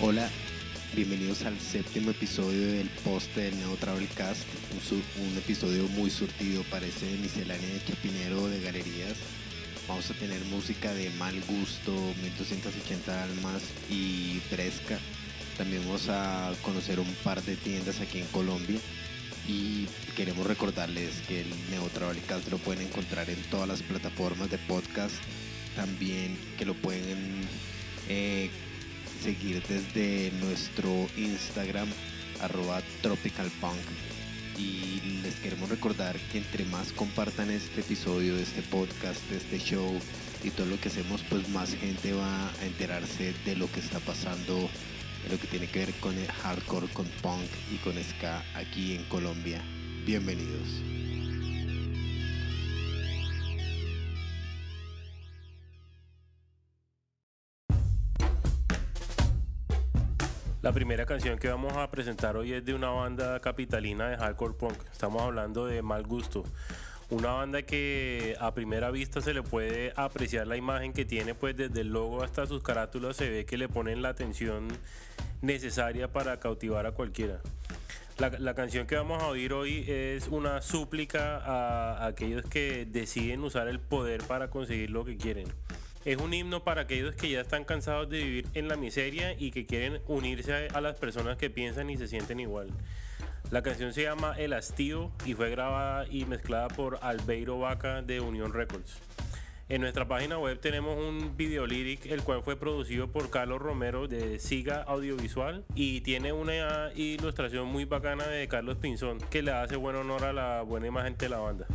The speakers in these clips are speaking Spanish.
Hola, bienvenidos al séptimo episodio del poste del Neo Travelcast, un, episodio muy surtido, parece miscelánea de Chapinero de galerías. Vamos a tener música de mal gusto, 1280 almas y fresca. También vamos a conocer un par de tiendas aquí en Colombia. Y queremos recordarles que el Neo Travelcast lo pueden encontrar en todas las plataformas de podcast. También que lo pueden eh, seguir desde nuestro Instagram arroba tropicalpunk y les queremos recordar que entre más compartan este episodio, este podcast, este show y todo lo que hacemos, pues más gente va a enterarse de lo que está pasando, de lo que tiene que ver con el hardcore, con punk y con ska aquí en Colombia. Bienvenidos. La primera canción que vamos a presentar hoy es de una banda capitalina de hardcore punk. Estamos hablando de Mal Gusto. Una banda que a primera vista se le puede apreciar la imagen que tiene, pues desde el logo hasta sus carátulas se ve que le ponen la atención necesaria para cautivar a cualquiera. La, canción que vamos a oír hoy es una súplica a aquellos que deciden usar el poder para conseguir lo que quieren. Es un himno para aquellos que ya están cansados de vivir en la miseria y que quieren unirse a, las personas que piensan y se sienten igual. La canción se llama El Hastío y fue grabada y mezclada por Albeiro Vaca de Unión Records. En nuestra página web tenemos un video lyric, el cual fue producido por Carlos Romero de Siga Audiovisual y tiene una ilustración muy bacana de Carlos Pinzón que le hace buen honor a la buena imagen de la banda.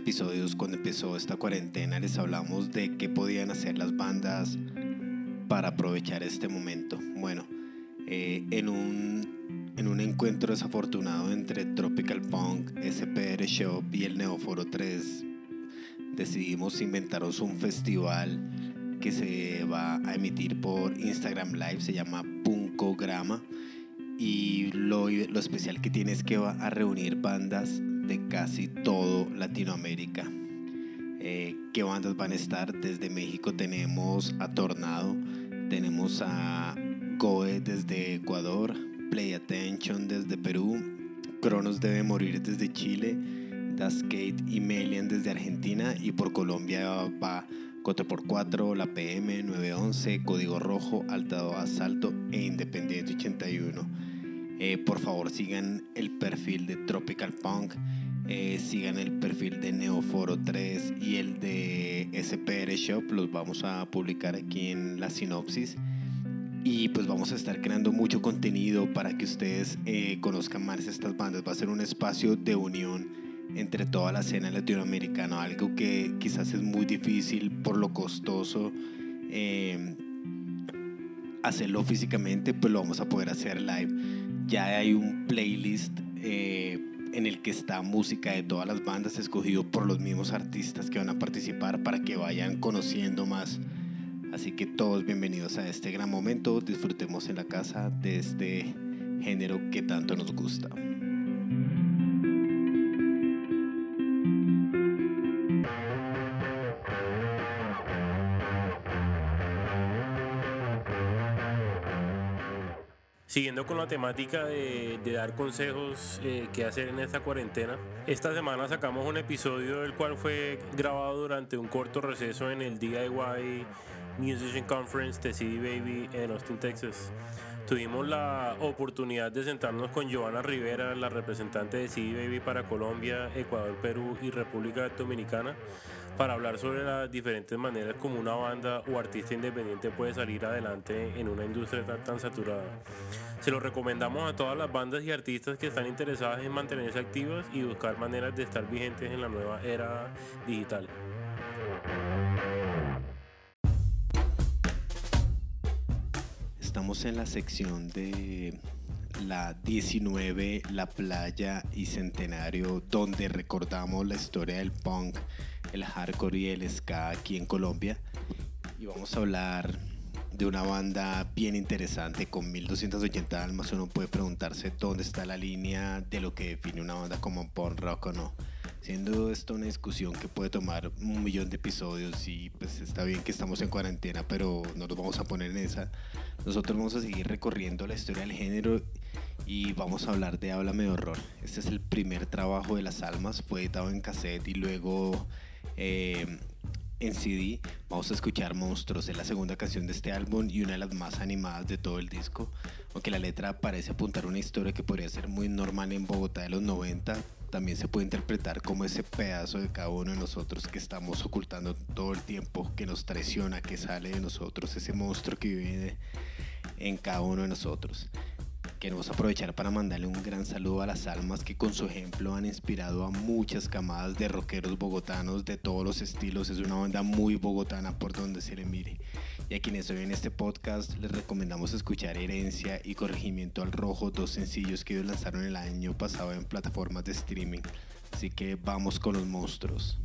Episodios cuando empezó esta cuarentena les hablamos de qué podían hacer las bandas para aprovechar este momento. Bueno, eh, en, un, en un encuentro desafortunado entre Tropical Punk, SPR Shop y el Neoforo 3, decidimos inventaros un festival que se va a emitir por Instagram Live, se llama Punkograma. Y lo, lo especial que tiene es que va a reunir bandas de casi todo Latinoamérica. Eh, ¿Qué bandas van a estar? Desde México tenemos a Tornado, Tenemos a Goe desde Ecuador, Play Attention desde Perú, Cronos debe morir desde Chile, Daskate y Melian desde Argentina y por Colombia va 4x4, la PM 911, Código Rojo, Altado Asalto e Independiente 81. Eh, por favor sigan el perfil de Tropical Punk, eh, sigan el perfil de Neoforo 3 y el de SPR Shop, los vamos a publicar aquí en la sinopsis. Y pues vamos a estar creando mucho contenido para que ustedes eh, conozcan más estas bandas. Va a ser un espacio de unión entre toda la escena latinoamericana, algo que quizás es muy difícil por lo costoso eh, hacerlo físicamente, pues lo vamos a poder hacer live. Ya hay un playlist en el que está música de todas las bandas escogido por los mismos artistas que van a participar para que vayan conociendo más. Así que todos bienvenidos a este gran momento, disfrutemos en la casa de este género que tanto nos gusta. Siguiendo con la temática de, dar consejos eh, que hacer en esta cuarentena, esta semana sacamos un episodio del cual fue grabado durante un corto receso en el DIY Musician Conference de CD Baby en Austin, Texas. Tuvimos la oportunidad de sentarnos con Giovanna Rivera, la representante de CD Baby para Colombia, Ecuador, Perú y República Dominicana, para hablar sobre las diferentes maneras como una banda o artista independiente puede salir adelante en una industria tan, saturada. Se lo recomendamos a todas las bandas y artistas que están interesadas en mantenerse activas y buscar maneras de estar vigentes en la nueva era digital. Estamos en la sección de la 19, la playa y centenario, donde recordamos la historia del punk, el hardcore y el ska aquí en Colombia. Y vamos a hablar de una banda bien interesante con 1280 almas. Uno puede preguntarse dónde está la línea de lo que define una banda como punk rock o no. Siendo esto una discusión que puede tomar un millón de episodios y pues está bien que estamos en cuarentena, pero no nos vamos a poner en esa. Nosotros vamos a seguir recorriendo la historia del género y vamos a hablar de Háblame de Horror. Este es el primer trabajo de Las Almas, fue editado en cassette y luego eh, en CD. Vamos a escuchar Monstruos, es la segunda canción de este álbum y una de las más animadas de todo el disco. Aunque la letra parece apuntar una historia que podría ser muy normal en Bogotá de los 90, también se puede interpretar como ese pedazo de cada uno de nosotros que estamos ocultando todo el tiempo, que nos traiciona, que sale de nosotros, ese monstruo que vive en cada uno de nosotros. Queremos aprovechar para mandarle un gran saludo a las almas que con su ejemplo han inspirado a muchas camadas de rockeros bogotanos de todos los estilos. Es una banda muy bogotana por donde se le mire. Y a quienes en este podcast les recomendamos escuchar Herencia y Corregimiento al Rojo, dos sencillos que ellos lanzaron el año pasado en plataformas de streaming. Así que vamos con los monstruos.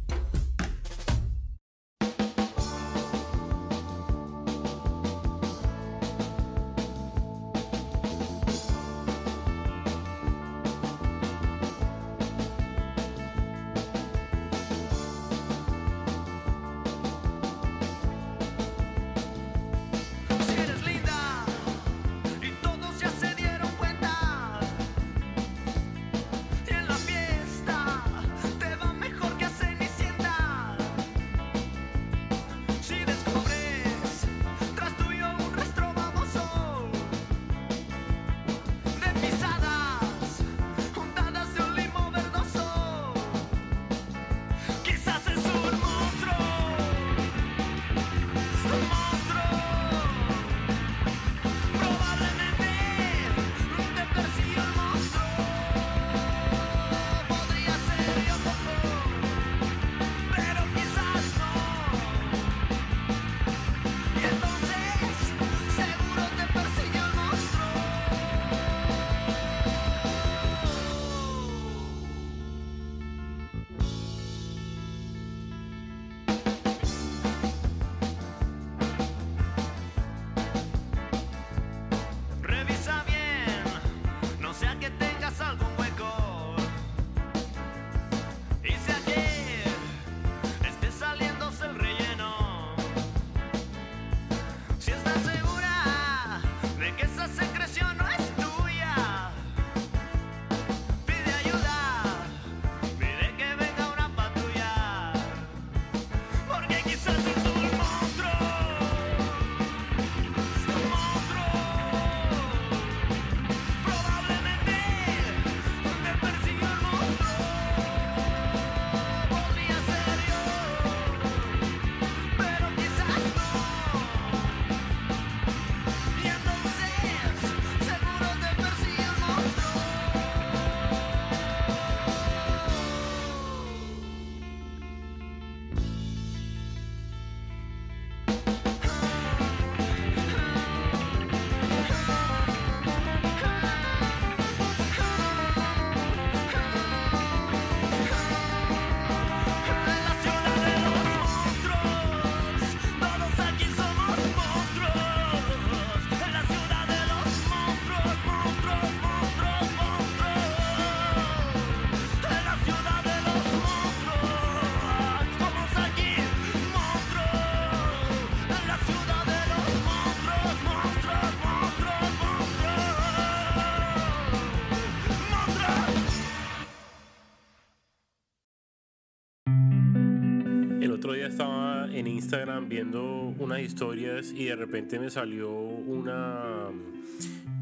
Día estaba en Instagram viendo unas historias y de repente me salió una,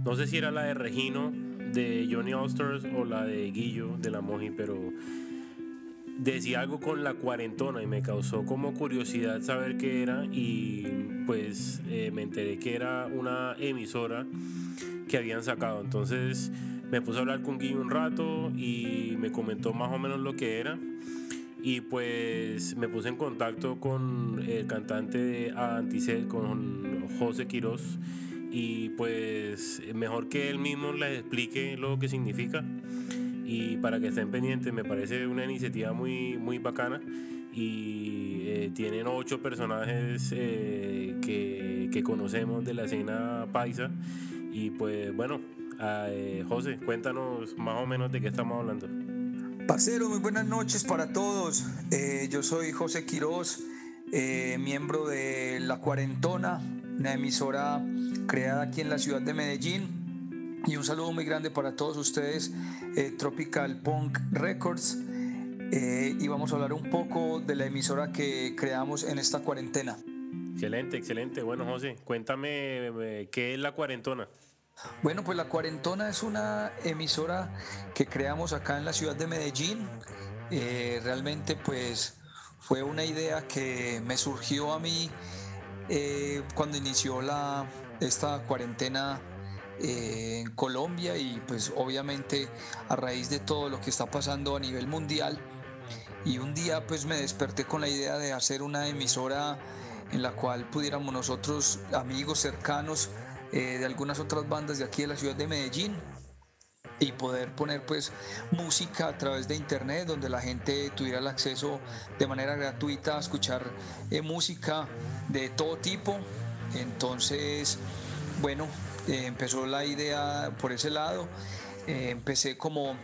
no sé si era la de Regino de Johnny Osters o la de Guillo de la Moji, pero decía algo con la cuarentona y me causó como curiosidad saber qué era y pues eh, me enteré que era una emisora que habían sacado. Entonces me puse a hablar con Guillo un rato y me comentó más o menos lo que era. Y pues me puse en contacto con el cantante de Anticel, con José Quiroz. Y pues mejor que él mismo les explique lo que significa. Y para que estén pendientes, me parece una iniciativa muy, muy bacana. Y eh, tienen ocho personajes eh, que, que, conocemos de la escena paisa. Y pues bueno, eh, José, cuéntanos más o menos de qué estamos hablando. Parcero, muy buenas noches para todos. Eh, yo soy José Quiroz, eh, miembro de La Cuarentona, una emisora creada aquí en la ciudad de Medellín. Y un saludo muy grande para todos ustedes, eh, Tropical Punk Records. y vamos a hablar un poco de la emisora que creamos en esta cuarentena. Excelente, excelente. Bueno, José, cuéntame qué es La Cuarentona. Bueno, pues La Cuarentona es una emisora que creamos acá en la ciudad de Medellín. Eh, realmente pues fue una idea que me surgió a mí eh, cuando inició la, esta cuarentena eh, en Colombia y pues obviamente a raíz de todo lo que está pasando a nivel mundial. Y un día pues me desperté con la idea de hacer una emisora en la cual pudiéramos nosotros, amigos cercanos, eh, de algunas otras bandas de aquí de la ciudad de Medellín y poder poner pues música a través de internet donde la gente tuviera el acceso de manera gratuita a escuchar eh, música de todo tipo. Entonces bueno eh, empezó la idea por ese lado. Empecé como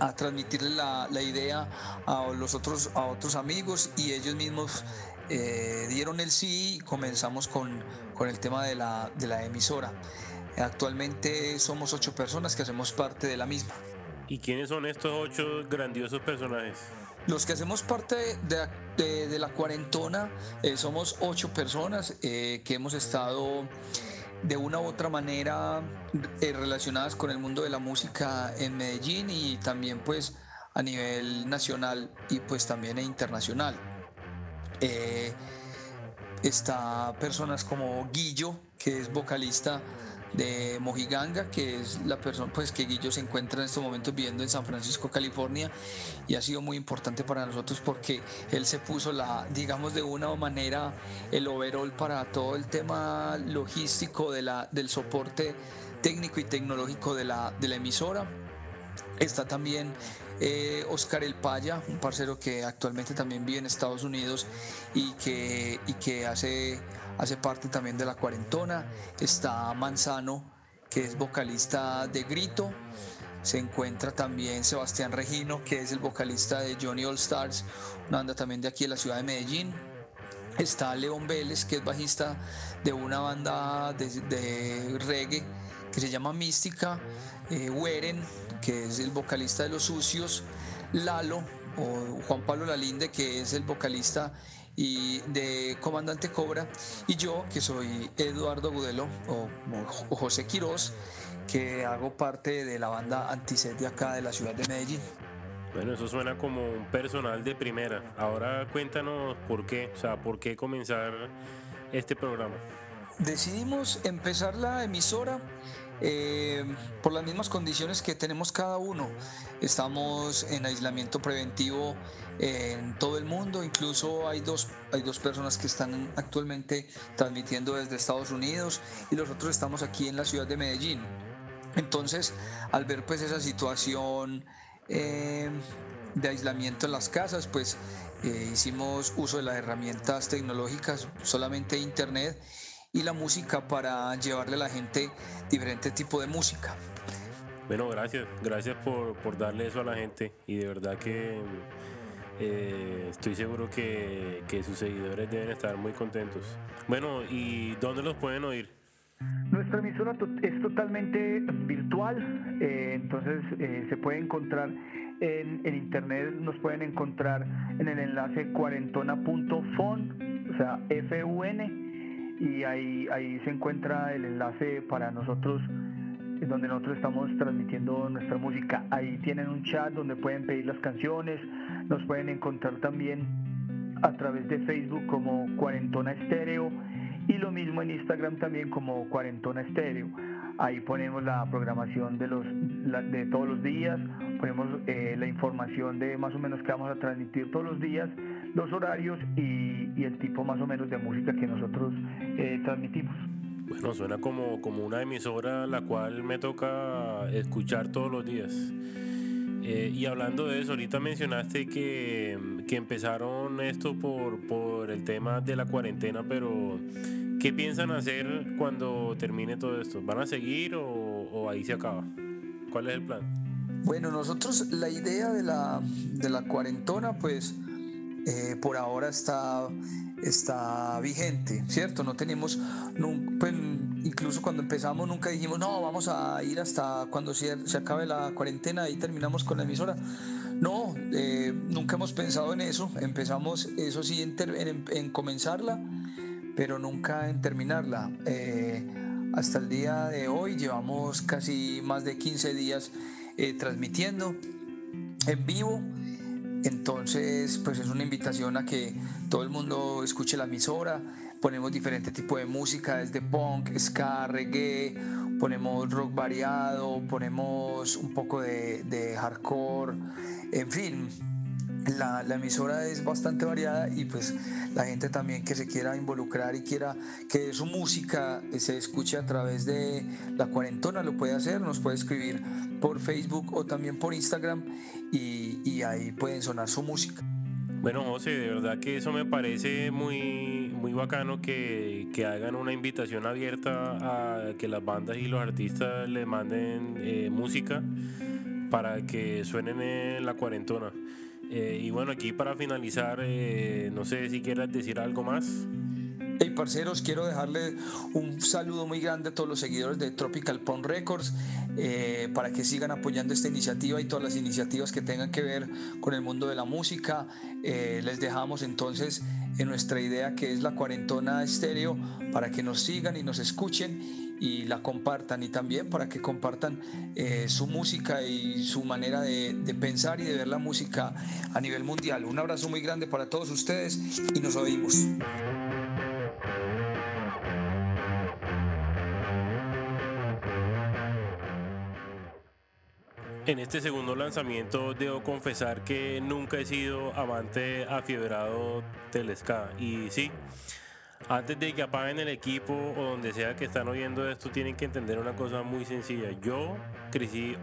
a transmitirle la, la, idea a los otros a otros amigos y ellos mismos eh, dieron el sí y comenzamos con, con el tema de la, de la, emisora. Actualmente somos ocho personas que hacemos parte de la misma. ¿Y quiénes son estos ocho grandiosos personajes? Los que hacemos parte de, de, la cuarentona eh, somos ocho personas eh, que hemos estado de una u otra manera relacionadas con el mundo de la música en Medellín y también pues a nivel nacional y pues también internacional. Eh, está personas como Guillo, que es vocalista de Mojiganga, que es la persona pues que Guillo se encuentra en estos momentos viviendo en San Francisco, California, y ha sido muy importante para nosotros porque él se puso la, digamos de una manera, el overall para todo el tema logístico de la, del soporte técnico y tecnológico de la, de la emisora. Está también eh, Oscar El Paya, un parcero que actualmente también vive en Estados Unidos y que, y que hace, hace parte también de la cuarentona. Está Manzano, que es vocalista de Grito. Se encuentra también Sebastián Regino, que es el vocalista de Johnny All Stars, una banda también de aquí de la ciudad de Medellín. Está León Vélez, que es bajista de una banda de, reggae que se llama Mística. Eh, Weren, que es el vocalista de Los Sucios, Lalo o Juan Pablo Lalinde, que es el vocalista y de Comandante Cobra, y yo, que soy Eduardo Gudelo o, José Quiroz, que hago parte de la banda Antiset de acá de la ciudad de Medellín. Bueno, eso suena como un personal de primera. Ahora cuéntanos por qué, o sea, por qué comenzar este programa. Decidimos empezar la emisora eh, por las mismas condiciones que tenemos cada uno. Estamos en aislamiento preventivo en todo el mundo, incluso hay dos, hay dos personas que están actualmente transmitiendo desde Estados Unidos y nosotros estamos aquí en la ciudad de Medellín. Entonces, al ver pues esa situación eh, de aislamiento en las casas, pues eh, hicimos uso de las herramientas tecnológicas, solamente internet y la música para llevarle a la gente diferente tipo de música. Bueno, gracias, gracias por, por darle eso a la gente y de verdad que eh, estoy seguro que, que, sus seguidores deben estar muy contentos. Bueno, ¿y dónde los pueden oír? Nuestra emisora es totalmente virtual, eh, entonces eh, se puede encontrar en, en internet nos pueden encontrar en el enlace cuarentona.fon, o sea, F-U-N, y ahí, ahí se encuentra el enlace para nosotros donde nosotros estamos transmitiendo nuestra música. Ahí tienen un chat donde pueden pedir las canciones, nos pueden encontrar también a través de Facebook como Cuarentona Estéreo y lo mismo en Instagram también como Cuarentona Estéreo. Ahí ponemos la programación de, los, de todos los días, ponemos eh, la información de más o menos que vamos a transmitir todos los días, los horarios y, el tipo más o menos de música que nosotros eh, transmitimos. Bueno, suena como, como una emisora la cual me toca escuchar todos los días. Eh, y hablando de eso, ahorita mencionaste que, que empezaron esto por, por, el tema de la cuarentena, pero ¿qué piensan hacer cuando termine todo esto? ¿Van a seguir o, o ahí se acaba? ¿Cuál es el plan? Bueno, nosotros la idea de la, de la cuarentona, pues eh, por ahora está, está vigente, ¿cierto? No tenemos, pues, incluso cuando empezamos nunca dijimos, no, vamos a ir hasta cuando se, se acabe la cuarentena y terminamos con la emisora. No, eh, nunca hemos pensado en eso. Empezamos, eso sí, en, comenzarla, pero nunca en terminarla. Eh, hasta el día de hoy llevamos casi más de 15 días transmitiendo en vivo entonces, pues es una invitación a que todo el mundo escuche la emisora. Ponemos diferente tipo de música, desde punk, ska, reggae, ponemos rock variado, ponemos un poco de, hardcore, en fin, la, emisora es bastante variada y pues la gente también que se quiera involucrar y quiera que su música se escuche a través de la cuarentona lo puede hacer, nos puede escribir por Facebook o también por Instagram y, ahí pueden sonar su música. Bueno, José, de verdad que eso me parece muy, muy bacano que, que hagan una invitación abierta a que las bandas y los artistas le manden eh, música para que suenen en la cuarentona. Eh, y bueno, aquí para finalizar, eh, no sé si quieras decir algo más. Hey parceros, quiero dejarle un saludo muy grande a todos los seguidores de Tropical Pond Records eh, para que sigan apoyando esta iniciativa y todas las iniciativas que tengan que ver con el mundo de la música. les dejamos entonces en nuestra idea que es la cuarentona estéreo para que nos sigan y nos escuchen y la compartan y también para que compartan eh, su música y su manera de, de, pensar y de ver la música a nivel mundial. Un abrazo muy grande para todos ustedes y nos oímos. En este segundo lanzamiento debo confesar que nunca he sido amante afiebrado del ska y sí, antes de que apaguen el equipo o donde sea que están oyendo esto, tienen que entender una cosa muy sencilla. Yo crecí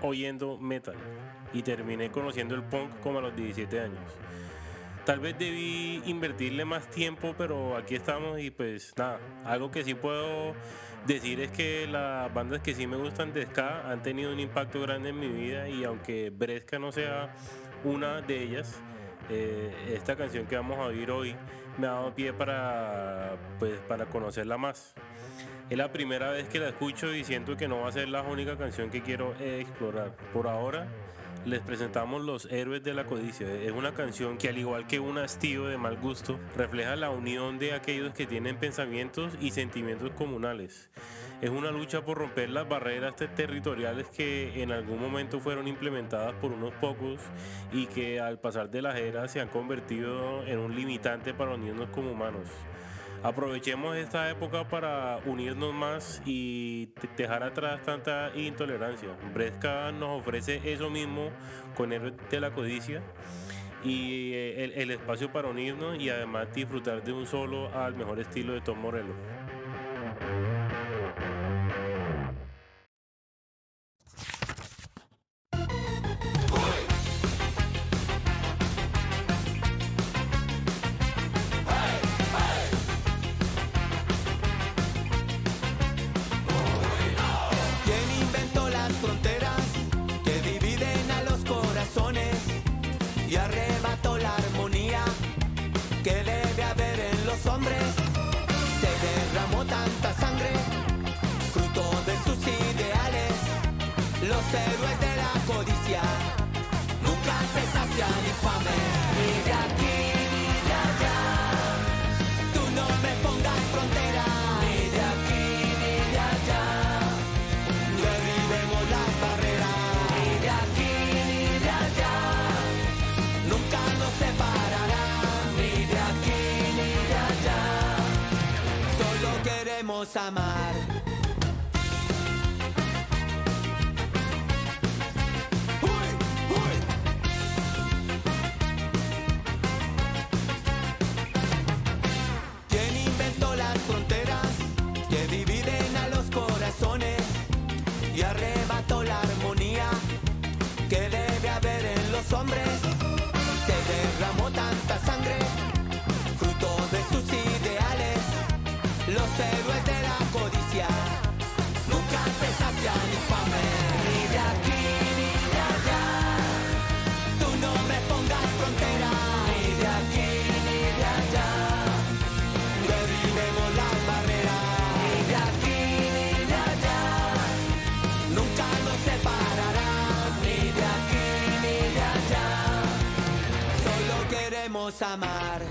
oyendo metal y terminé conociendo el punk como a los 17 años. Tal vez debí invertirle más tiempo, pero aquí estamos y pues nada, algo que sí puedo decir es que las bandas que sí me gustan de ska han tenido un impacto grande en mi vida y aunque Bresca no sea una de ellas, eh, esta canción que vamos a oír hoy me ha dado pie para, pues, para conocerla más. Es la primera vez que la escucho y siento que no va a ser la única canción que quiero explorar. Por ahora les presentamos Los Héroes de la Codicia. Es una canción que al igual que un hastío de mal gusto, refleja la unión de aquellos que tienen pensamientos y sentimientos comunales. Es una lucha por romper las barreras territoriales que en algún momento fueron implementadas por unos pocos y que al pasar de las eras se han convertido en un limitante para unirnos como humanos. Aprovechemos esta época para unirnos más y dejar atrás tanta intolerancia. Bresca nos ofrece eso mismo con el de la codicia y eh, el, el espacio para unirnos y además disfrutar de un solo al mejor estilo de Tom Morello. Queremos amar. Queremos amar.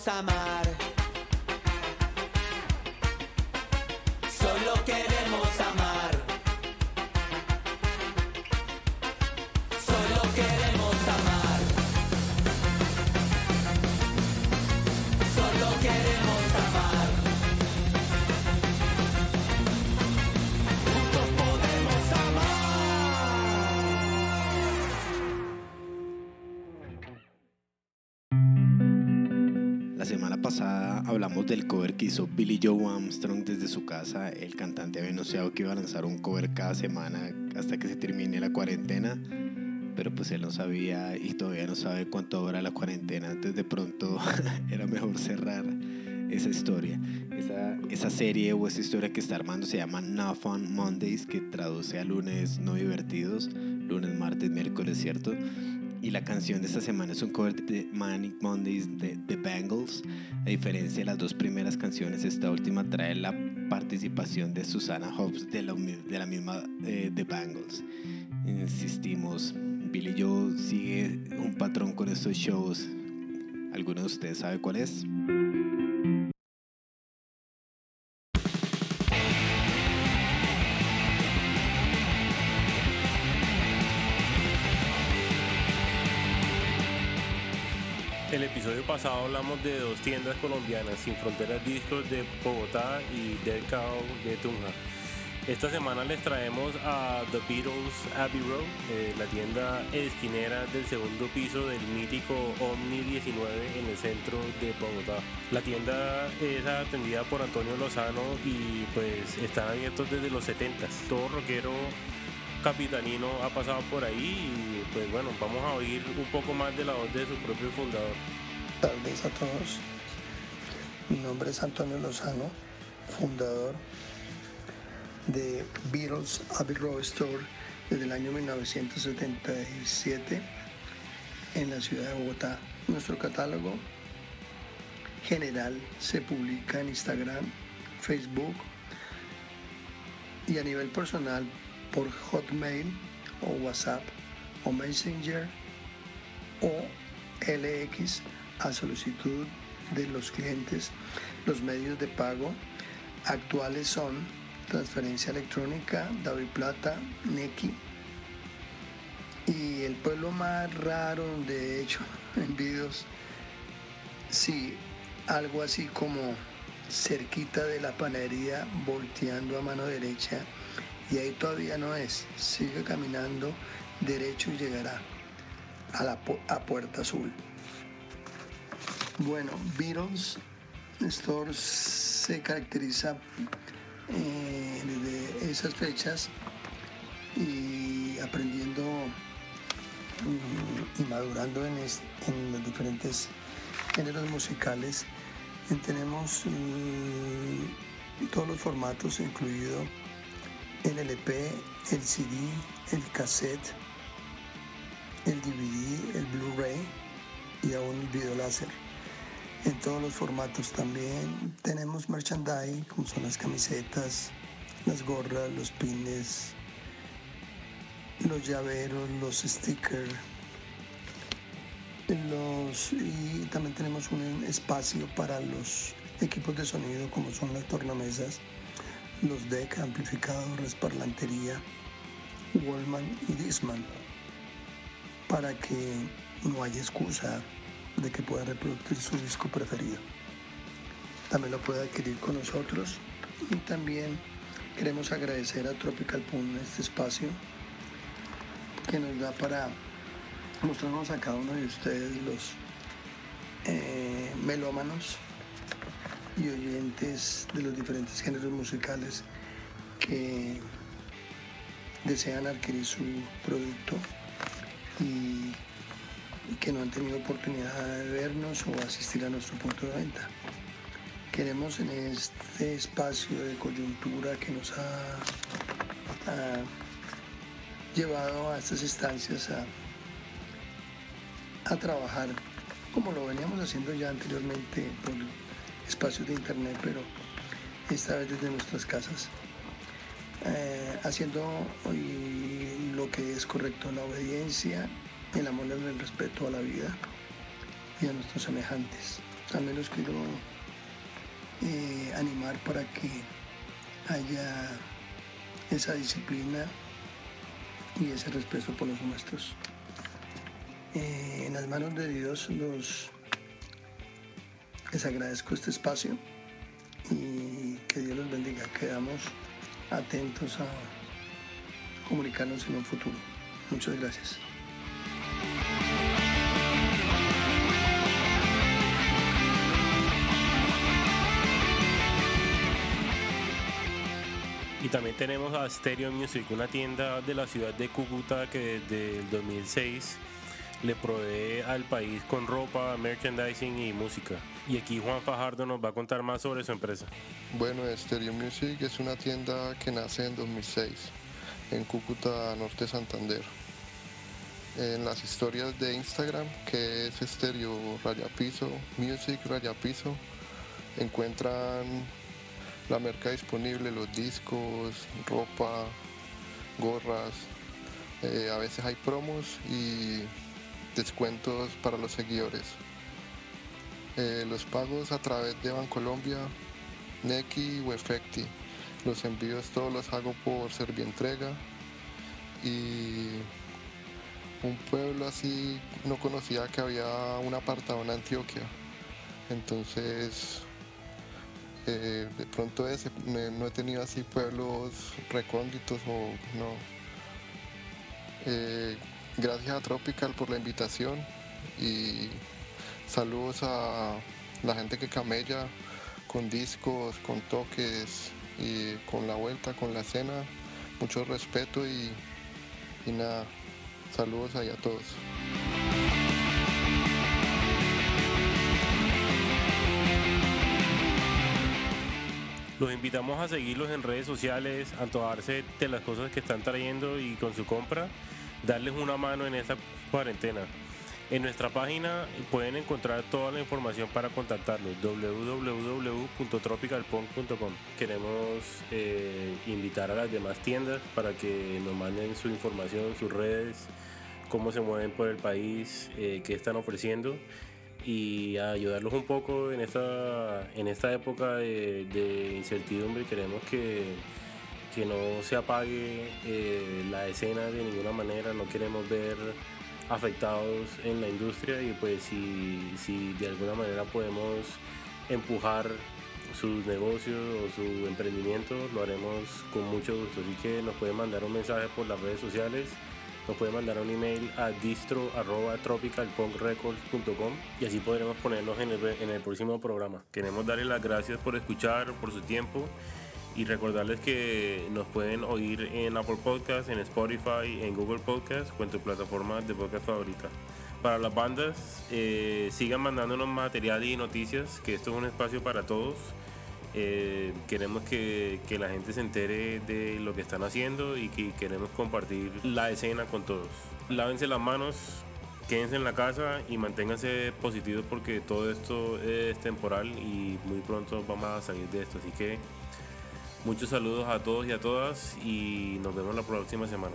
Queremos amar. Que hizo Billy Joe Armstrong desde su casa. El cantante había anunciado que iba a lanzar un cover cada semana hasta que se termine la cuarentena. Pero pues él no sabía y todavía no sabe cuánto dura la cuarentena. Entonces de pronto era mejor cerrar esa historia. Esa, esa serie o esa historia que está armando se llama No Fun Mondays, que traduce a lunes no divertidos. Lunes, martes, miércoles, ¿cierto? Y la canción de esta semana es un cover de Manic Mondays de The Bangles. A diferencia de las dos primeras canciones, esta última trae la participación de Susana Hobbs de la, de la misma eh, The Bangles. Insistimos, Billy Joe sigue un patrón con estos shows. ¿Alguno de ustedes sabe cuál es? Episodio pasado hablamos de dos tiendas colombianas, Sin Fronteras Discos de Bogotá y Dead Cow de Tunja. Esta semana les traemos a The Beatles Abbey Road, eh, la tienda esquinera del segundo piso del mítico Omni 19 en el centro de Bogotá. La tienda es atendida por Antonio Lozano y pues están abiertos desde los 70. Todo rockero capitalino ha pasado por ahí y pues bueno, vamos a oír un poco más de la voz de su propio fundador. Tardes a todos. Mi nombre es Antonio Lozano, fundador de Beatles Abbey Road Store desde el año 1977 en la ciudad de Bogotá. Nuestro catálogo general se publica en Instagram, Facebook y a nivel personal por Hotmail o WhatsApp o Messenger o LX a solicitud de los clientes. Los medios de pago actuales son transferencia electrónica, David Plata, Nequi el pueblo más raro donde he hecho en videos, sí, algo así como cerquita de la panadería, volteando a mano derecha, y ahí todavía no es. Sigue caminando derecho y llegará a la a Puerta Azul. Bueno, Beatles Store se caracteriza eh, desde esas fechas y aprendiendo mm, y madurando en, los diferentes géneros musicales. tenemos mm, todos los formatos, incluido el LP, el CD, el cassette, el DVD, el Blu-ray y aún el video láser. En todos los formatos también tenemos merchandise, como son las camisetas, las gorras, los pines, los llaveros, los stickers. Los, y también tenemos un espacio para los equipos de sonido como son las tornamesas, los deck, amplificadores, parlantería, Wallman y Disman para que no haya excusa de que pueda reproducir su disco preferido. También lo puede adquirir con nosotros y también queremos agradecer a Tropical Pun este espacio que nos da para mostrarnos a cada uno de ustedes los eh, melómanos y oyentes de los diferentes géneros musicales que desean adquirir su producto y que no han tenido oportunidad de vernos o asistir a nuestro punto de venta. Queremos en este espacio de coyuntura que nos ha, llevado a estas instancias a, a trabajar como lo veníamos haciendo ya anteriormente por espacios de internet, pero esta vez desde nuestras casas, eh, haciendo lo que es correcto, la obediencia, el amor y el respeto a la vida y a nuestros semejantes. También los quiero eh, animar para que haya esa disciplina y ese respeto por los nuestros. Eh, en las manos de Dios los les agradezco este espacio y que Dios los bendiga. Quedamos atentos a comunicarnos en un futuro. Muchas gracias. También tenemos a Stereo Music, una tienda de la ciudad de Cúcuta que desde el 2006 le provee al país con ropa, merchandising y música. Y aquí Juan Fajardo nos va a contar más sobre su empresa. Bueno, Stereo Music es una tienda que nace en 2006 en Cúcuta, Norte Santander. En las historias de Instagram, que es Stereo Raya Piso, Music Raya Piso, encuentran la merca disponible, los discos, ropa, gorras. Eh, a veces hay promos y descuentos para los seguidores. Eh, los pagos a través de Bancolombia, Neki o Efecti. Los envíos todos los hago por Servientrega y un pueblo así no conocía que había un apartado en Antioquia. Entonces, eh, de pronto ese, no he tenido así pueblos recónditos o no. Eh, Gracias a Tropical por la invitación y saludos a la gente que camella con discos, con toques y con la vuelta, con la cena. Mucho respeto y, y nada, saludos ahí a todos. Los invitamos a seguirlos en redes sociales, a antojarse de las cosas que están trayendo y con su compra darles una mano en esta cuarentena. En nuestra página pueden encontrar toda la información para contactarlos, www.tropicalpunk.com. Queremos eh, invitar a las demás tiendas para que nos manden su información, sus redes, cómo se mueven por el país, eh, qué están ofreciendo y ayudarlos un poco en esta, en esta época de, incertidumbre. Queremos que que no se apague eh, la escena de ninguna manera, no queremos ver afectados en la industria y pues si, si de alguna manera podemos empujar sus negocios o su emprendimiento, lo haremos con mucho gusto. Así que nos pueden mandar un mensaje por las redes sociales, nos pueden mandar un email a distro.tropicalpunkrecords.com y así podremos ponernos en el, en el próximo programa. Queremos darles las gracias por escuchar, por su tiempo y recordarles que nos pueden oír en Apple Podcasts, en Spotify, en Google Podcasts o en tu plataforma de podcast favorita. Para las bandas, eh, sigan mandándonos material y noticias, que esto es un espacio para todos. Eh, queremos que, que, la gente se entere de lo que están haciendo y que queremos compartir la escena con todos. Lávense las manos, quédense en la casa y manténganse positivos porque todo esto es temporal y muy pronto vamos a salir de esto. Así que Muchos saludos a todos y a todas y nos vemos la próxima semana.